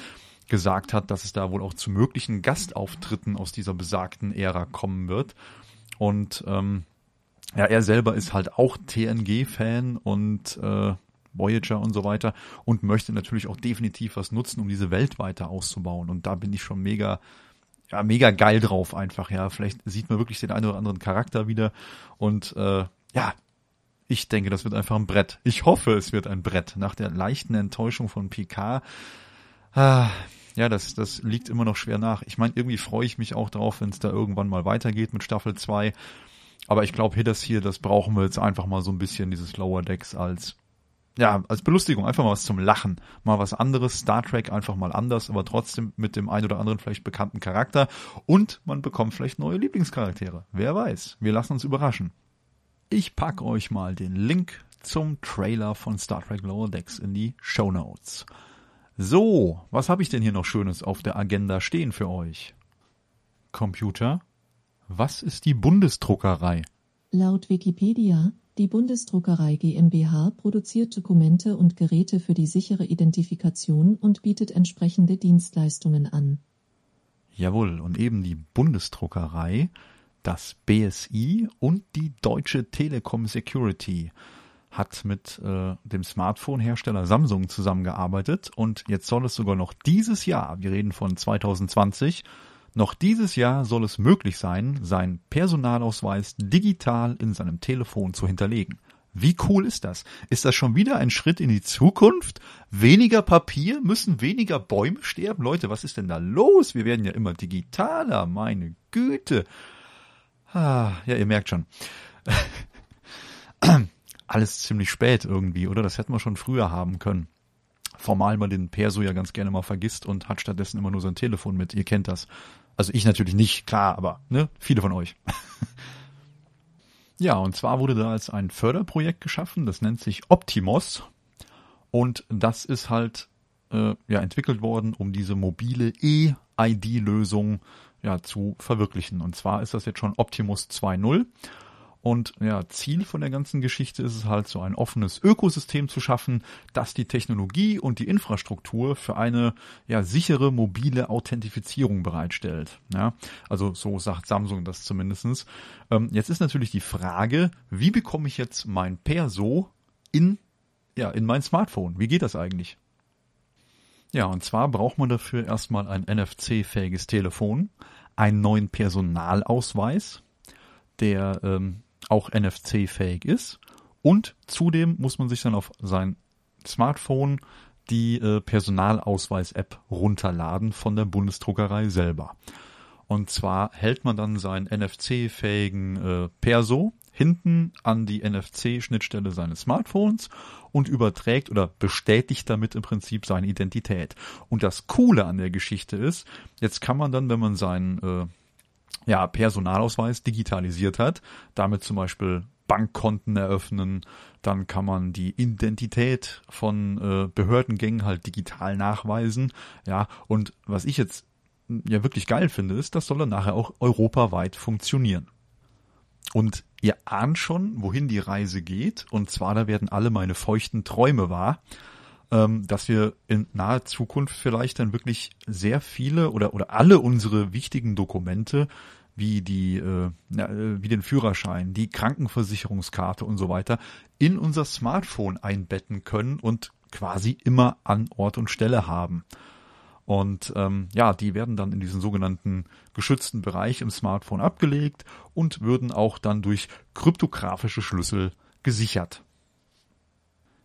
gesagt hat, dass es da wohl auch zu möglichen Gastauftritten aus dieser besagten Ära kommen wird. Und ähm, ja, er selber ist halt auch TNG-Fan und äh, Voyager und so weiter und möchte natürlich auch definitiv was nutzen, um diese Welt weiter auszubauen. Und da bin ich schon mega, ja, mega geil drauf einfach, ja. Vielleicht sieht man wirklich den einen oder anderen Charakter wieder und äh, ja, ich denke, das wird einfach ein Brett. Ich hoffe, es wird ein Brett. Nach der leichten Enttäuschung von Picard, ah, ja, das, das liegt immer noch schwer nach. Ich meine, irgendwie freue ich mich auch drauf, wenn es da irgendwann mal weitergeht mit Staffel 2. Aber ich glaube, hier das hier, das brauchen wir jetzt einfach mal so ein bisschen, dieses Lower Decks als, ja, als Belustigung, einfach mal was zum Lachen. Mal was anderes, Star Trek einfach mal anders, aber trotzdem mit dem ein oder anderen vielleicht bekannten Charakter. Und man bekommt vielleicht neue Lieblingscharaktere. Wer weiß. Wir lassen uns überraschen. Ich pack euch mal den Link zum Trailer von Star Trek Lower Decks in die Show Notes. So, was habe ich denn hier noch Schönes auf der Agenda stehen für euch? Computer, was ist die Bundesdruckerei? Laut Wikipedia, die Bundesdruckerei GmbH produziert Dokumente und Geräte für die sichere Identifikation und bietet entsprechende Dienstleistungen an. Jawohl, und eben die Bundesdruckerei, das BSI und die Deutsche Telekom Security hat mit äh, dem Smartphone-Hersteller Samsung zusammengearbeitet und jetzt soll es sogar noch dieses Jahr, wir reden von 2020, noch dieses Jahr soll es möglich sein, seinen Personalausweis digital in seinem Telefon zu hinterlegen. Wie cool ist das? Ist das schon wieder ein Schritt in die Zukunft? Weniger Papier? Müssen weniger Bäume sterben? Leute, was ist denn da los? Wir werden ja immer digitaler, meine Güte. Ah, ja, ihr merkt schon alles ziemlich spät irgendwie, oder? Das hätten wir schon früher haben können. Formal man den Perso ja ganz gerne mal vergisst und hat stattdessen immer nur sein Telefon mit. Ihr kennt das. Also ich natürlich nicht, klar, aber ne, viele von euch. ja, und zwar wurde da als ein Förderprojekt geschaffen, das nennt sich Optimos. Und das ist halt äh, ja entwickelt worden, um diese mobile E-ID-Lösung ja zu verwirklichen. Und zwar ist das jetzt schon Optimus 2.0 und ja, Ziel von der ganzen Geschichte ist es halt, so ein offenes Ökosystem zu schaffen, das die Technologie und die Infrastruktur für eine ja, sichere mobile Authentifizierung bereitstellt. Ja, also so sagt Samsung das zumindestens. Ähm, jetzt ist natürlich die Frage, wie bekomme ich jetzt mein Perso in, ja, in mein Smartphone? Wie geht das eigentlich? Ja, und zwar braucht man dafür erstmal ein NFC-fähiges Telefon, einen neuen Personalausweis, der ähm, auch NFC-fähig ist. Und zudem muss man sich dann auf sein Smartphone die äh, Personalausweis-App runterladen von der Bundesdruckerei selber. Und zwar hält man dann seinen NFC-fähigen äh, Perso hinten an die NFC-Schnittstelle seines Smartphones und überträgt oder bestätigt damit im Prinzip seine Identität. Und das Coole an der Geschichte ist, jetzt kann man dann, wenn man seinen äh, ja, Personalausweis digitalisiert hat, damit zum Beispiel Bankkonten eröffnen, dann kann man die Identität von äh, Behördengängen halt digital nachweisen, ja, und was ich jetzt ja wirklich geil finde, ist, das soll dann nachher auch europaweit funktionieren. Und ihr ahnt schon, wohin die Reise geht, und zwar da werden alle meine feuchten Träume wahr ähm, dass wir in naher Zukunft vielleicht dann wirklich sehr viele oder, oder alle unsere wichtigen Dokumente wie die äh, äh, wie den Führerschein, die Krankenversicherungskarte und so weiter in unser Smartphone einbetten können und quasi immer an Ort und Stelle haben. Und ähm, ja, die werden dann in diesen sogenannten geschützten Bereich im Smartphone abgelegt und würden auch dann durch kryptografische Schlüssel gesichert.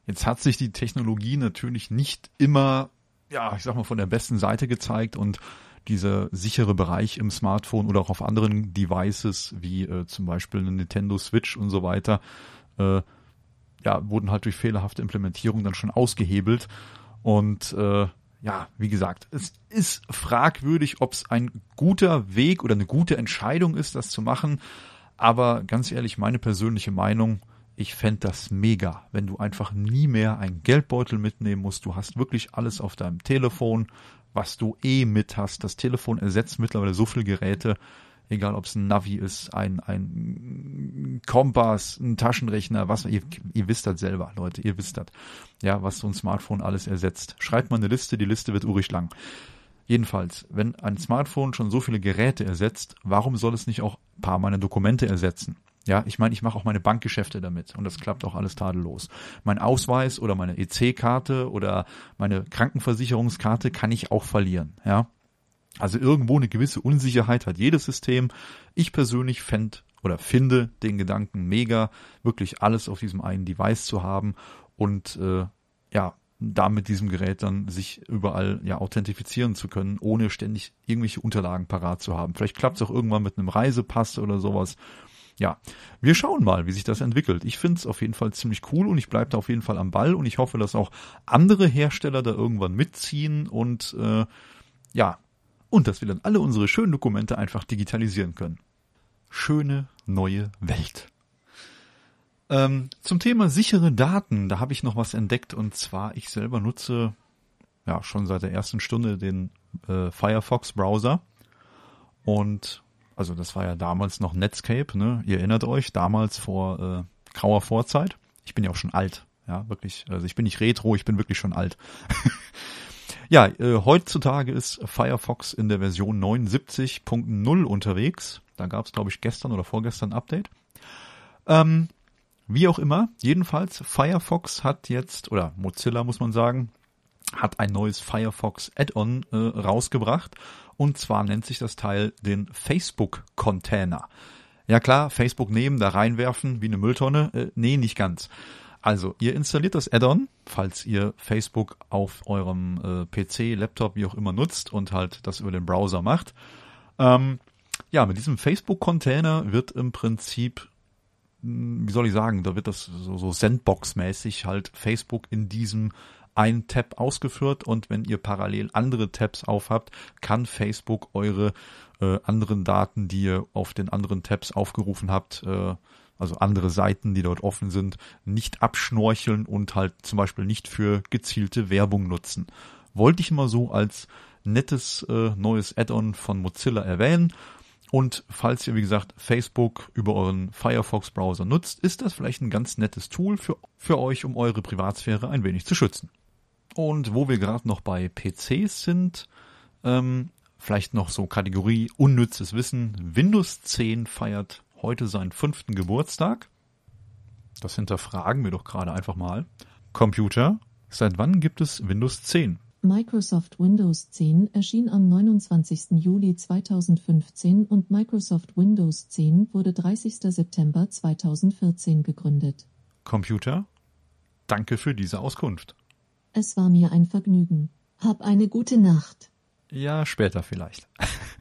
Jetzt hat sich die Technologie natürlich nicht immer, ja, ich sag mal, von der besten Seite gezeigt und dieser sichere Bereich im Smartphone oder auch auf anderen Devices, wie äh, zum Beispiel eine Nintendo Switch und so weiter, äh, ja, wurden halt durch fehlerhafte Implementierung dann schon ausgehebelt. Und äh, ja, wie gesagt, es ist fragwürdig, ob es ein guter Weg oder eine gute Entscheidung ist, das zu machen. Aber ganz ehrlich, meine persönliche Meinung, ich fände das mega, wenn du einfach nie mehr einen Geldbeutel mitnehmen musst. Du hast wirklich alles auf deinem Telefon, was du eh mit hast. Das Telefon ersetzt mittlerweile so viele Geräte egal ob es ein Navi ist, ein, ein Kompass, ein Taschenrechner, was, ihr, ihr wisst das selber, Leute, ihr wisst das. Ja, was so ein Smartphone alles ersetzt. Schreibt mal eine Liste, die Liste wird urig lang. Jedenfalls, wenn ein Smartphone schon so viele Geräte ersetzt, warum soll es nicht auch ein paar meiner Dokumente ersetzen? Ja, ich meine, ich mache auch meine Bankgeschäfte damit und das klappt auch alles tadellos. Mein Ausweis oder meine EC-Karte oder meine Krankenversicherungskarte kann ich auch verlieren. Ja, also irgendwo eine gewisse Unsicherheit hat jedes System. Ich persönlich fände oder finde den Gedanken mega, wirklich alles auf diesem einen Device zu haben und äh, ja, da mit diesem Gerät dann sich überall ja authentifizieren zu können, ohne ständig irgendwelche Unterlagen parat zu haben. Vielleicht klappt es auch irgendwann mit einem Reisepass oder sowas. Ja, wir schauen mal, wie sich das entwickelt. Ich finde es auf jeden Fall ziemlich cool und ich bleibe da auf jeden Fall am Ball und ich hoffe, dass auch andere Hersteller da irgendwann mitziehen und äh, ja, und dass wir dann alle unsere schönen Dokumente einfach digitalisieren können. Schöne neue Welt. Ähm, zum Thema sichere Daten, da habe ich noch was entdeckt und zwar ich selber nutze ja schon seit der ersten Stunde den äh, Firefox Browser und also das war ja damals noch Netscape, ne? Ihr erinnert euch, damals vor äh, grauer Vorzeit. Ich bin ja auch schon alt, ja, wirklich. Also ich bin nicht retro, ich bin wirklich schon alt. Ja, äh, heutzutage ist Firefox in der Version 79.0 unterwegs. Da gab es, glaube ich, gestern oder vorgestern ein Update. Ähm, wie auch immer, jedenfalls, Firefox hat jetzt, oder Mozilla muss man sagen, hat ein neues Firefox Add-on äh, rausgebracht. Und zwar nennt sich das Teil den Facebook Container. Ja klar, Facebook nehmen, da reinwerfen wie eine Mülltonne. Äh, nee, nicht ganz. Also, ihr installiert das Add-on, falls ihr Facebook auf eurem äh, PC, Laptop, wie auch immer nutzt und halt das über den Browser macht. Ähm, ja, mit diesem Facebook-Container wird im Prinzip, hm, wie soll ich sagen, da wird das so, so Sandbox-mäßig halt Facebook in diesem ein Tab ausgeführt und wenn ihr parallel andere Tabs aufhabt, kann Facebook eure äh, anderen Daten, die ihr auf den anderen Tabs aufgerufen habt, äh, also andere Seiten, die dort offen sind, nicht abschnorcheln und halt zum Beispiel nicht für gezielte Werbung nutzen. Wollte ich mal so als nettes äh, neues Add-on von Mozilla erwähnen. Und falls ihr, wie gesagt, Facebook über euren Firefox-Browser nutzt, ist das vielleicht ein ganz nettes Tool für, für euch, um eure Privatsphäre ein wenig zu schützen. Und wo wir gerade noch bei PCs sind, ähm, vielleicht noch so Kategorie unnützes Wissen. Windows 10 feiert heute seinen fünften Geburtstag. Das hinterfragen wir doch gerade einfach mal. Computer, seit wann gibt es Windows 10? Microsoft Windows 10 erschien am 29. Juli 2015 und Microsoft Windows 10 wurde 30. September 2014 gegründet. Computer, danke für diese Auskunft. Es war mir ein Vergnügen. Hab eine gute Nacht. Ja, später vielleicht.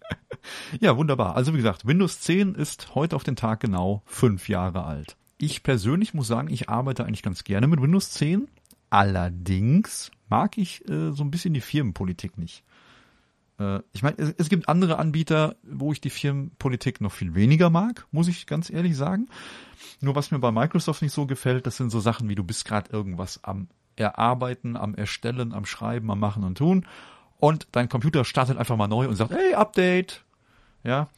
Ja, wunderbar. Also wie gesagt, Windows 10 ist heute auf den Tag genau fünf Jahre alt. Ich persönlich muss sagen, ich arbeite eigentlich ganz gerne mit Windows 10. Allerdings mag ich äh, so ein bisschen die Firmenpolitik nicht. Äh, ich meine, es, es, gibt andere Anbieter, wo ich die Firmenpolitik noch viel weniger mag, muss ich ganz ehrlich sagen. Nur was mir bei Microsoft nicht so gefällt, das sind so Sachen wie du bist gerade irgendwas am Erarbeiten, am Erstellen, am Schreiben, am Machen und Tun. Und dein Computer startet einfach mal neu und sagt, hey, Update, ja,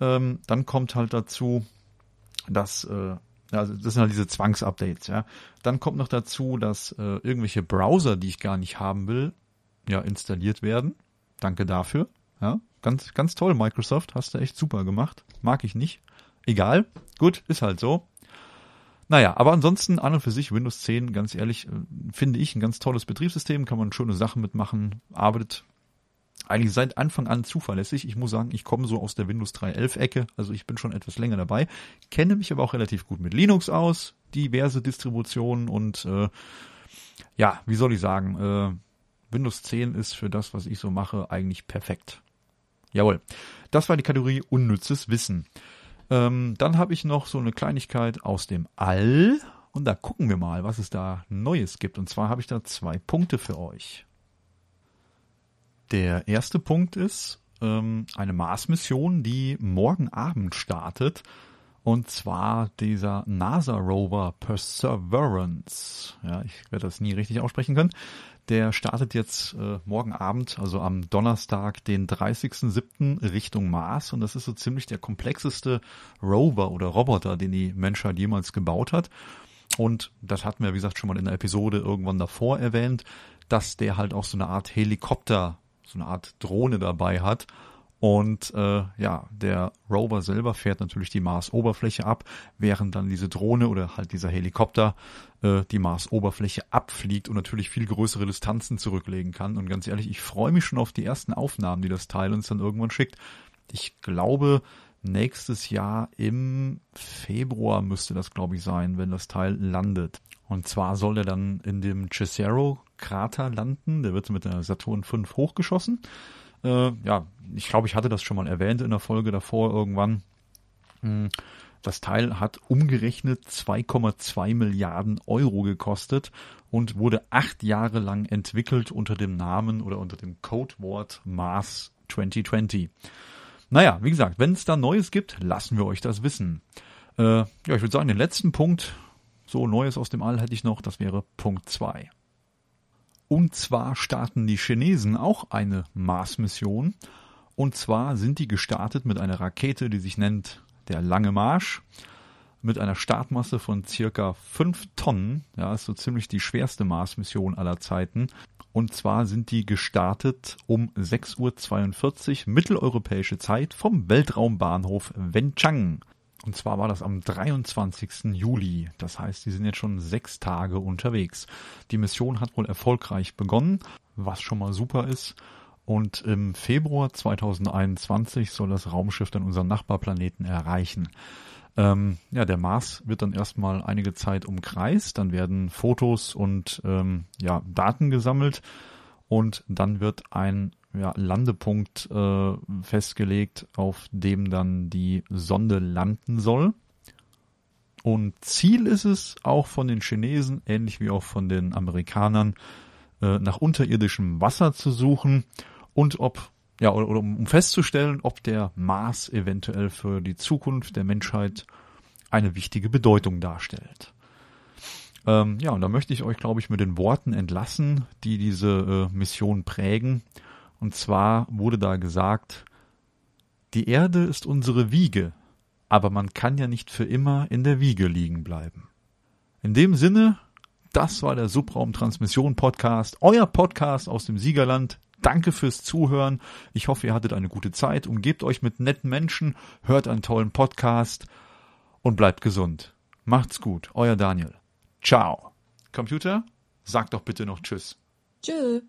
ähm, dann kommt halt dazu, dass, äh, also das sind halt diese Zwangsupdates, ja. Dann kommt noch dazu, dass äh, irgendwelche Browser, die ich gar nicht haben will, ja, installiert werden. Danke dafür. Ja, ganz, ganz toll, Microsoft, hast du echt super gemacht. Mag ich nicht. Egal, gut, ist halt so. Naja, aber ansonsten an und für sich Windows 10, ganz ehrlich, äh, finde ich ein ganz tolles Betriebssystem, kann man schöne Sachen mitmachen, arbeitet eigentlich seit Anfang an zuverlässig. Ich muss sagen, ich komme so aus der Windows 3.11 Ecke, also ich bin schon etwas länger dabei, kenne mich aber auch relativ gut mit Linux aus, diverse Distributionen und äh, ja, wie soll ich sagen, äh, Windows 10 ist für das, was ich so mache, eigentlich perfekt. Jawohl. Das war die Kategorie unnützes Wissen. Ähm, dann habe ich noch so eine Kleinigkeit aus dem All. Und da gucken wir mal, was es da Neues gibt. Und zwar habe ich da zwei Punkte für euch. Der erste Punkt ist ähm, eine Mars-Mission, die morgen Abend startet. Und zwar dieser NASA-Rover Perseverance. Ja, ich werde das nie richtig aussprechen können. Der startet jetzt äh, morgen Abend, also am Donnerstag, den 30.07. Richtung Mars. Und das ist so ziemlich der komplexeste Rover oder Roboter, den die Menschheit jemals gebaut hat. Und das hatten wir, wie gesagt, schon mal in der Episode irgendwann davor erwähnt, dass der halt auch so eine Art Helikopter, so eine Art Drohne dabei hat und äh, ja, der Rover selber fährt natürlich die Mars-Oberfläche ab, während dann diese Drohne oder halt dieser Helikopter äh, die Mars-Oberfläche abfliegt und natürlich viel größere Distanzen zurücklegen kann. Und ganz ehrlich, ich freue mich schon auf die ersten Aufnahmen, die das Teil uns dann irgendwann schickt. Ich glaube, nächstes Jahr im Februar müsste das, glaube ich, sein, wenn das Teil landet. Und zwar soll er dann in dem Cesaro-Krater landen. Der wird mit der Saturn V hochgeschossen. Äh, ja, ich glaube, ich hatte das schon mal erwähnt in der Folge davor irgendwann. Hm, das Teil hat umgerechnet 2,2 Milliarden Euro gekostet und wurde acht Jahre lang entwickelt unter dem Namen oder unter dem Codewort Mars 2020. Naja, wie gesagt, wenn es da Neues gibt, lassen wir euch das wissen. Äh, ja, ich würde sagen, den letzten Punkt, so Neues aus dem All hätte ich noch, das wäre Punkt 2. Und zwar starten die Chinesen auch eine Mars-Mission. Und zwar sind die gestartet mit einer Rakete, die sich nennt der Lange Marsch, mit einer Startmasse von circa 5 Tonnen. Ja, ist so ziemlich die schwerste Mars-Mission aller Zeiten. Und zwar sind die gestartet um 6.42 Uhr mitteleuropäische Zeit vom Weltraumbahnhof Wenchang. Und zwar war das am 23. Juli. Das heißt, die sind jetzt schon sechs Tage unterwegs. Die Mission hat wohl erfolgreich begonnen, was schon mal super ist. Und im Februar 2021 soll das Raumschiff dann unseren Nachbarplaneten erreichen. Ähm, ja, der Mars wird dann erstmal einige Zeit umkreist, dann werden Fotos und ähm, ja, Daten gesammelt und dann wird ein ja, Landepunkt äh, festgelegt, auf dem dann die Sonde landen soll. Und Ziel ist es auch von den Chinesen, ähnlich wie auch von den Amerikanern, äh, nach unterirdischem Wasser zu suchen und ob, ja, oder, oder um festzustellen, ob der Mars eventuell für die Zukunft der Menschheit eine wichtige Bedeutung darstellt. Ähm, ja, und da möchte ich euch, glaube ich, mit den Worten entlassen, die diese äh, Mission prägen. Und zwar wurde da gesagt, die Erde ist unsere Wiege, aber man kann ja nicht für immer in der Wiege liegen bleiben. In dem Sinne, das war der Subraumtransmission Podcast, euer Podcast aus dem Siegerland. Danke fürs Zuhören. Ich hoffe, ihr hattet eine gute Zeit. Umgebt euch mit netten Menschen, hört einen tollen Podcast und bleibt gesund. Macht's gut. Euer Daniel. Ciao. Computer, sag doch bitte noch Tschüss. Tschö.